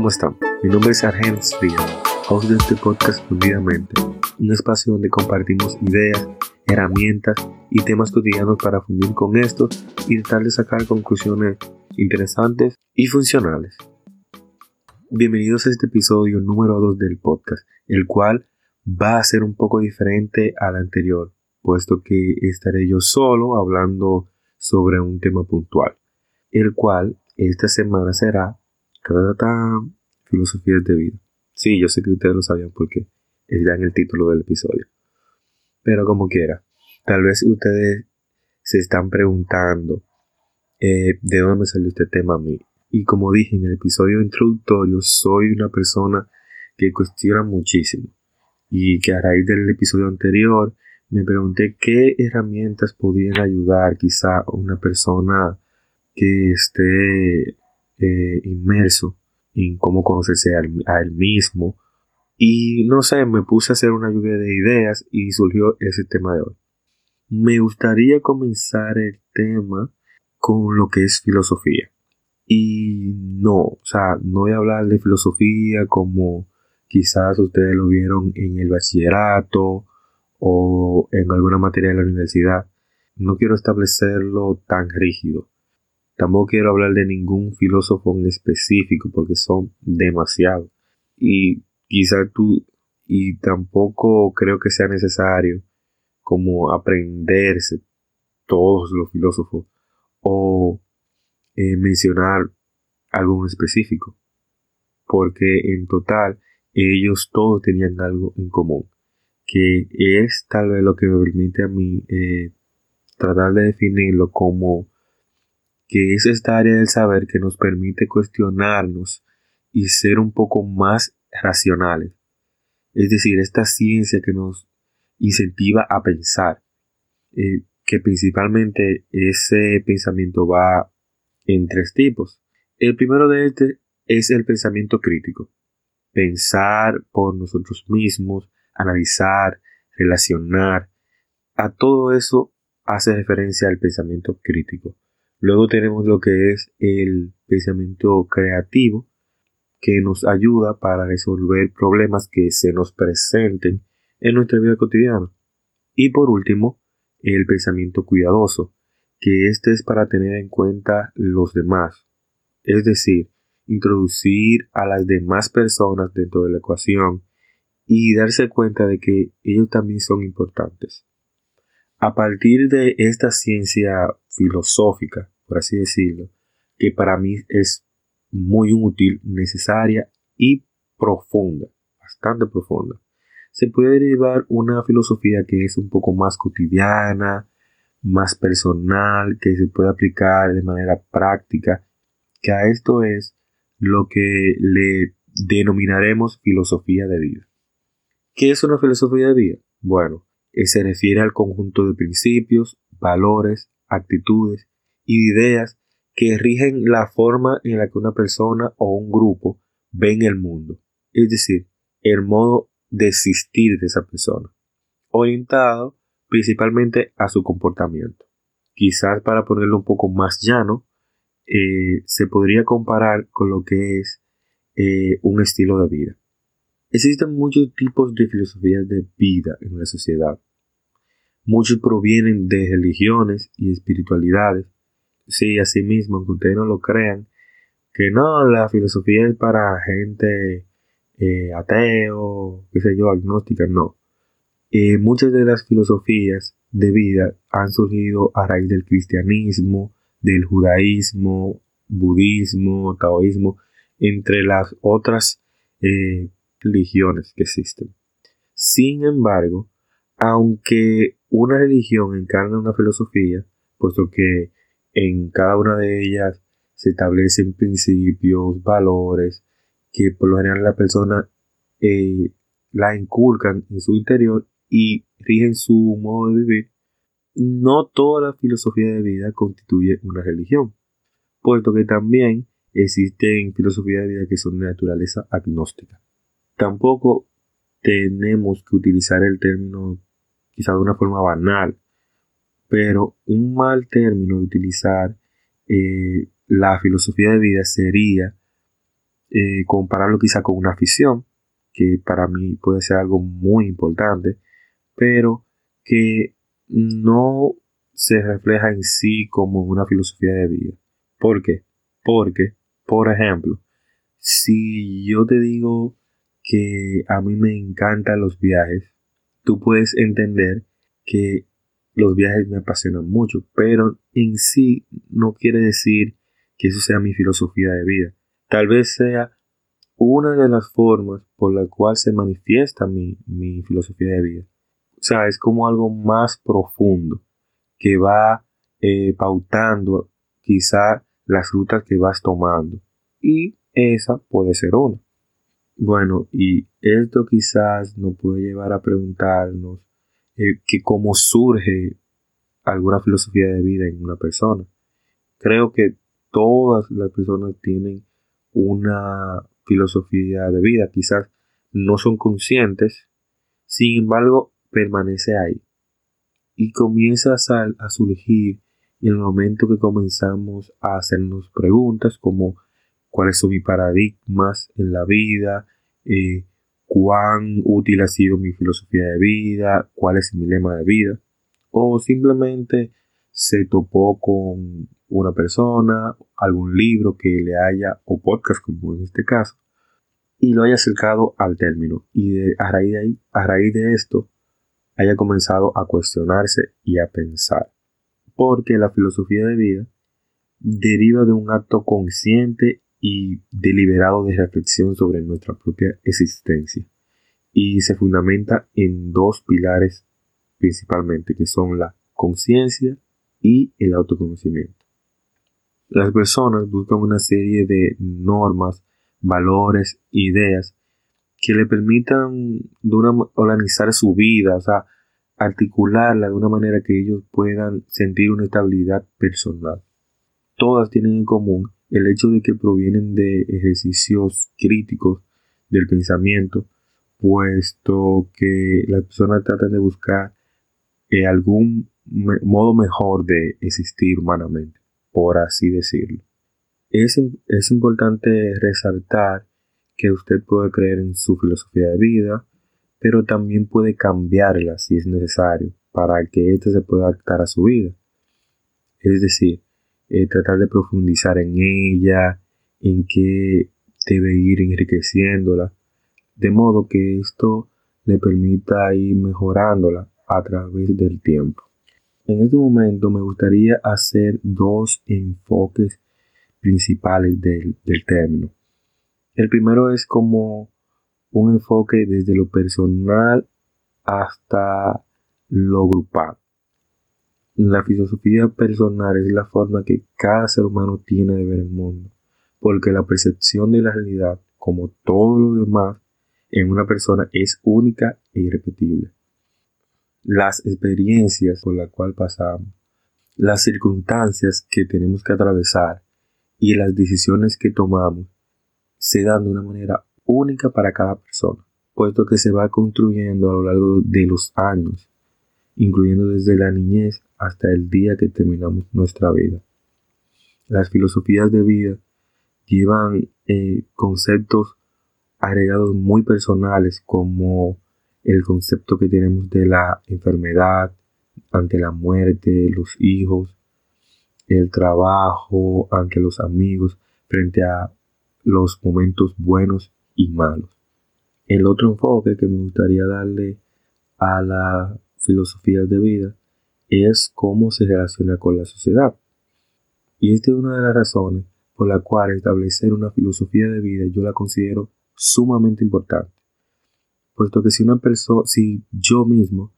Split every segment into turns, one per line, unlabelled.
¿cómo están? Mi nombre es Argent Díaz, host de este podcast Fundidamente, un espacio donde compartimos ideas, herramientas y temas cotidianos para fundir con esto y tratar de sacar conclusiones interesantes y funcionales. Bienvenidos a este episodio número 2 del podcast, el cual va a ser un poco diferente al anterior, puesto que estaré yo solo hablando sobre un tema puntual, el cual esta semana será filosofías de vida. Sí, yo sé que ustedes lo sabían porque está en el título del episodio. Pero como quiera, tal vez ustedes se están preguntando eh, de dónde me salió este tema a mí. Y como dije en el episodio introductorio, soy una persona que cuestiona muchísimo. Y que a raíz del episodio anterior me pregunté qué herramientas podrían ayudar quizá a una persona que esté eh, inmerso en cómo conocerse a él, mismo. Y no sé, me puse a hacer una lluvia de ideas y surgió ese tema de hoy. Me gustaría comenzar el tema con lo que es filosofía. Y no, o sea, no voy a hablar de filosofía como quizás ustedes lo vieron en el bachillerato o en alguna materia de la universidad. No quiero establecerlo tan rígido. Tampoco quiero hablar de ningún filósofo en específico porque son demasiados. Y quizás tú, y tampoco creo que sea necesario como aprenderse todos los filósofos o eh, mencionar algo en específico. Porque en total ellos todos tenían algo en común. Que es tal vez lo que me permite a mí eh, tratar de definirlo como que es esta área del saber que nos permite cuestionarnos y ser un poco más racionales. Es decir, esta ciencia que nos incentiva a pensar, eh, que principalmente ese pensamiento va en tres tipos. El primero de este es el pensamiento crítico. Pensar por nosotros mismos, analizar, relacionar. A todo eso hace referencia al pensamiento crítico. Luego tenemos lo que es el pensamiento creativo, que nos ayuda para resolver problemas que se nos presenten en nuestra vida cotidiana. Y por último, el pensamiento cuidadoso, que este es para tener en cuenta los demás, es decir, introducir a las demás personas dentro de la ecuación y darse cuenta de que ellos también son importantes. A partir de esta ciencia filosófica, por así decirlo, que para mí es muy útil, necesaria y profunda, bastante profunda, se puede derivar una filosofía que es un poco más cotidiana, más personal, que se puede aplicar de manera práctica, que a esto es lo que le denominaremos filosofía de vida. ¿Qué es una filosofía de vida? Bueno, se refiere al conjunto de principios, valores, actitudes y ideas que rigen la forma en la que una persona o un grupo ven el mundo, es decir, el modo de existir de esa persona, orientado principalmente a su comportamiento. Quizás para ponerlo un poco más llano, eh, se podría comparar con lo que es eh, un estilo de vida. Existen muchos tipos de filosofías de vida en la sociedad. Muchos provienen de religiones y espiritualidades. Sí, así mismo, aunque ustedes no lo crean, que no, la filosofía es para gente eh, ateo, qué sé yo, agnóstica, no. Eh, muchas de las filosofías de vida han surgido a raíz del cristianismo, del judaísmo, budismo, taoísmo, entre las otras eh, religiones que existen. Sin embargo, aunque una religión encarna una filosofía, puesto que en cada una de ellas se establecen principios, valores, que por lo general la persona eh, la inculcan en su interior y rigen su modo de vivir, no toda la filosofía de vida constituye una religión, puesto que también existen filosofías de vida que son de naturaleza agnóstica. Tampoco tenemos que utilizar el término quizá de una forma banal, pero un mal término de utilizar eh, la filosofía de vida sería eh, compararlo quizá con una afición, que para mí puede ser algo muy importante, pero que no se refleja en sí como una filosofía de vida. ¿Por qué? Porque, por ejemplo, si yo te digo que a mí me encantan los viajes, tú puedes entender que los viajes me apasionan mucho, pero en sí no quiere decir que eso sea mi filosofía de vida. Tal vez sea una de las formas por la cual se manifiesta mi, filosofía de vida. O sea, es como algo más profundo que va eh, pautando quizá las rutas que vas tomando. Y esa puede ser una. Bueno, y esto quizás nos puede llevar a preguntarnos eh, que cómo surge alguna filosofía de vida en una persona. Creo que todas las personas tienen una filosofía de vida, quizás no son conscientes, sin embargo permanece ahí y comienza a, surgir en el momento que comenzamos a hacernos preguntas como cuáles son mis paradigmas en la vida, eh, cuán útil ha sido mi filosofía de vida, cuál es mi lema de vida, o simplemente se topó con una persona, algún libro que le haya, o podcast como en este caso, y lo haya acercado al término, y a, raíz de a raíz de esto haya comenzado a cuestionarse y a pensar, porque la filosofía de vida deriva de un acto consciente y deliberado de reflexión sobre nuestra propia existencia y se fundamenta en dos pilares principalmente que son la conciencia y el autoconocimiento. Las personas buscan una serie de normas, valores, ideas que le permitan organizar su vida, o sea, articularla de una manera que ellos puedan sentir una estabilidad personal. Todas tienen en común el hecho de que provienen de ejercicios críticos del pensamiento, puesto que las personas tratan de buscar eh, algún modo mejor de existir humanamente, por así decirlo. Es, es importante resaltar que usted puede creer en su filosofía de vida, pero también puede cambiarla si es necesario para que ésta se pueda adaptar a su vida. Es decir, eh, tratar de profundizar en ella, en qué debe ir enriqueciéndola, de modo que esto le permita ir mejorándola a través del tiempo. En este momento me gustaría hacer dos enfoques principales del, del término. El primero es como un enfoque desde lo personal hasta lo grupal. La filosofía personal es la forma que cada ser humano tiene de ver el mundo, porque la percepción de la realidad, como todo lo demás, en una persona es única e irrepetible. Las experiencias por las cuales pasamos, las circunstancias que tenemos que atravesar y las decisiones que tomamos se dan de una manera única para cada persona, puesto que se va construyendo a lo largo de los años, incluyendo desde la niñez hasta el día que terminamos nuestra vida. Las filosofías de vida llevan eh, conceptos agregados muy personales como el concepto que tenemos de la enfermedad ante la muerte, los hijos, el trabajo ante los amigos frente a los momentos buenos y malos. El otro enfoque que me gustaría darle a la filosofía de vida es cómo se relaciona con la sociedad. Y esta es una de las razones por la cual establecer una filosofía de vida yo la considero sumamente importante. Puesto que si una persona, si yo mismo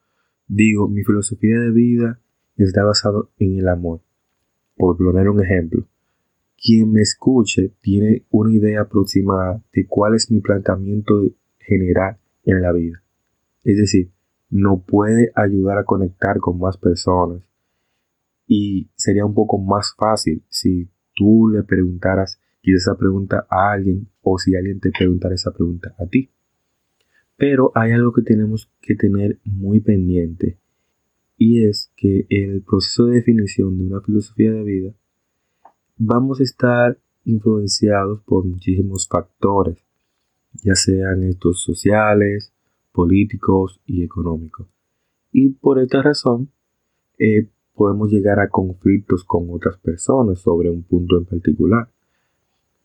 digo mi filosofía de vida está basado en el amor, por poner un ejemplo, quien me escuche tiene una idea aproximada de cuál es mi planteamiento general en la vida. Es decir, no puede ayudar a conectar con más personas. Y sería un poco más fácil si tú le preguntaras quizás esa pregunta a alguien o si alguien te preguntara esa pregunta a ti. Pero hay algo que tenemos que tener muy pendiente y es que el proceso de definición de una filosofía de vida vamos a estar influenciados por muchísimos factores, ya sean estos sociales, políticos y económicos. Y por esta razón, eh, podemos llegar a conflictos con otras personas sobre un punto en particular,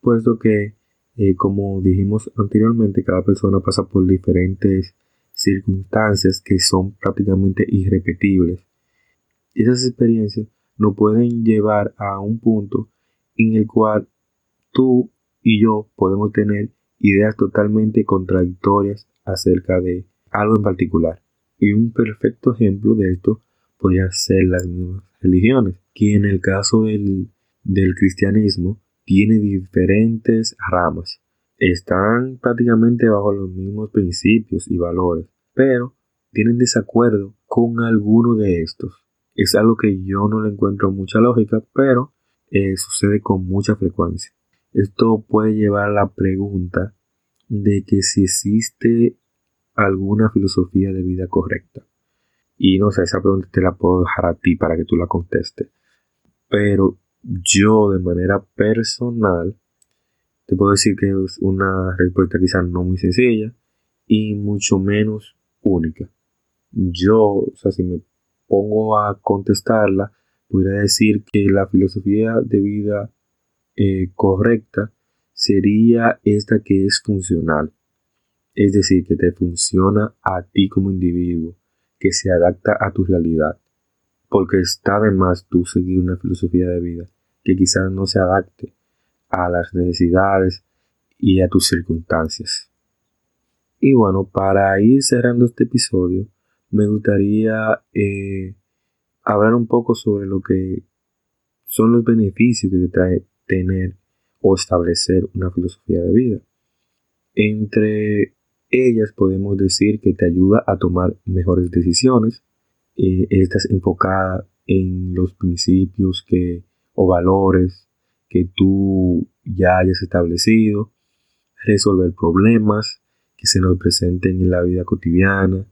puesto que, eh, como dijimos anteriormente, cada persona pasa por diferentes circunstancias que son prácticamente irrepetibles. Esas experiencias nos pueden llevar a un punto en el cual tú y yo podemos tener ideas totalmente contradictorias acerca de algo en particular. Y un perfecto ejemplo de esto podría ser las mismas religiones, que en el caso del, cristianismo tiene diferentes ramas. Están prácticamente bajo los mismos principios y valores, pero tienen desacuerdo con alguno de estos. Es algo que yo no le encuentro mucha lógica, pero eh, sucede con mucha frecuencia. Esto puede llevar a la pregunta de que si existe alguna filosofía de vida correcta. Y no sé, esa pregunta te la puedo dejar a ti para que tú la contestes. Pero yo de manera personal te puedo decir que es una respuesta quizás no muy sencilla y mucho menos única. Yo, o sea, si me pongo a contestarla, podría decir que la filosofía de vida eh, correcta sería esta que es funcional. Es decir, que te funciona a ti como individuo, que se adapta a tu realidad. Porque está de más tú seguir una filosofía de vida que quizás no se adapte a las necesidades y a tus circunstancias. Y bueno, para ir cerrando este episodio, me gustaría eh, hablar un poco sobre lo que son los beneficios que te trae tener o establecer una filosofía de vida. Entre ellas podemos decir que te ayuda a tomar mejores decisiones. Eh, estás enfocada en los principios que, o valores que tú ya hayas establecido, resolver problemas que se nos presenten en la vida cotidiana,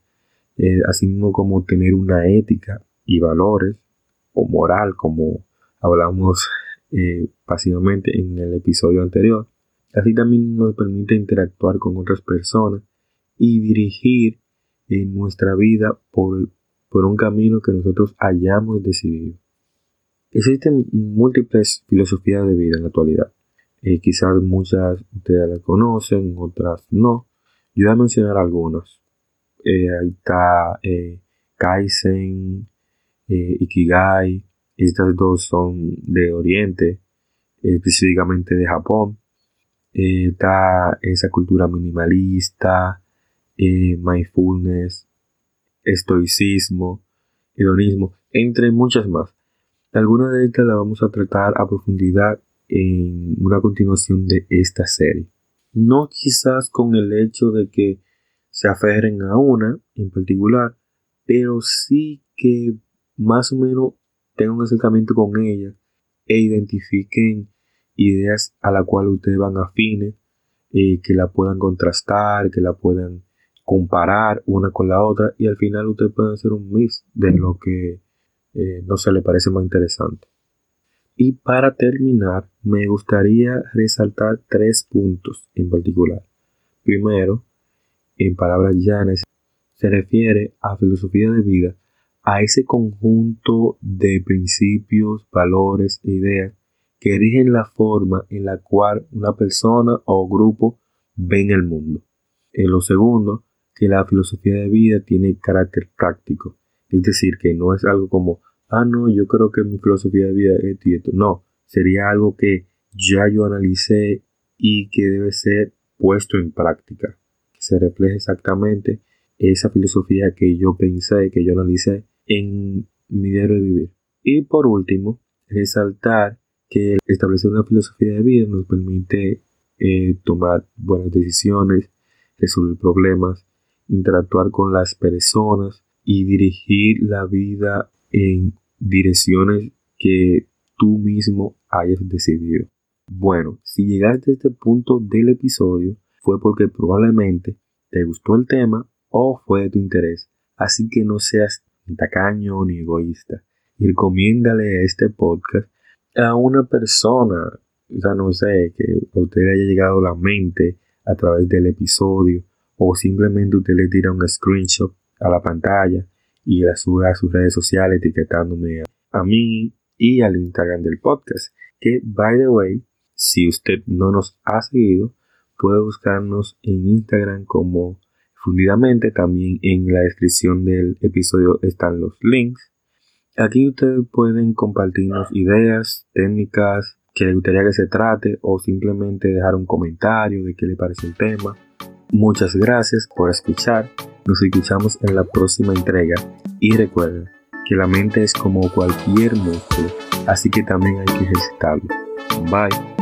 eh, así mismo como tener una ética y valores o moral como hablamos eh, pasivamente en el episodio anterior. Así también nos permite interactuar con otras personas y dirigir en nuestra vida por, un camino que nosotros hayamos decidido. Existen múltiples filosofías de vida en la actualidad. Eh, quizás muchas ustedes las conocen, otras no. Yo voy a mencionar algunas. Eh, ahí está eh, Kaizen, eh, Ikigai. Estas dos son de Oriente, específicamente de Japón. está esa cultura minimalista, mindfulness, estoicismo, hedonismo, entre muchas más. Algunas de estas las vamos a tratar a profundidad en una continuación de esta serie. No quizás con el hecho de que se aferren a una en particular, pero sí que más o menos tengan un acercamiento con ella e identifiquen ideas a la cual ustedes van afines, eh, que la puedan contrastar, que la puedan comparar una con la otra y al final ustedes pueden hacer un mix de lo que eh, no se le parece más interesante. Y para terminar, me gustaría resaltar tres puntos en particular. Primero, en palabras llanas, se refiere a filosofía de vida a ese conjunto de principios, valores e ideas que rigen la forma en la cual una persona o grupo ven el mundo. En lo segundo, que la filosofía de vida tiene carácter práctico, es decir, que no es algo como, ah, no, yo creo que mi filosofía de vida es esto y esto. No, sería algo que ya yo analicé y que debe ser puesto en práctica, se refleje exactamente esa filosofía que yo pensé, que yo analicé en mi diario de vivir. Y por último, resaltar que establecer una filosofía de vida nos permite eh, tomar buenas decisiones, resolver problemas, interactuar con las personas y dirigir la vida en direcciones que tú mismo hayas decidido. Bueno, si llegaste a este punto del episodio fue porque probablemente te gustó el tema o fue de tu interés. Así que no seas ni tacaño ni egoísta. Y recomiéndale este podcast a una persona o sea, no sé, que a usted le haya llegado a la mente a través del episodio o simplemente usted le tira un screenshot a la pantalla y la sube a sus redes sociales etiquetándome a, mí y al Instagram del podcast. Que, by the way, si usted no nos ha seguido, puede buscarnos en Instagram como También en la descripción del episodio están los links. Aquí ustedes pueden compartirnos ideas, técnicas que les gustaría que se trate o simplemente dejar un comentario de qué le parece el tema. Muchas gracias por escuchar. Nos escuchamos en la próxima entrega y recuerden que la mente es como cualquier músculo, así que también hay que ejercitarlo. Bye.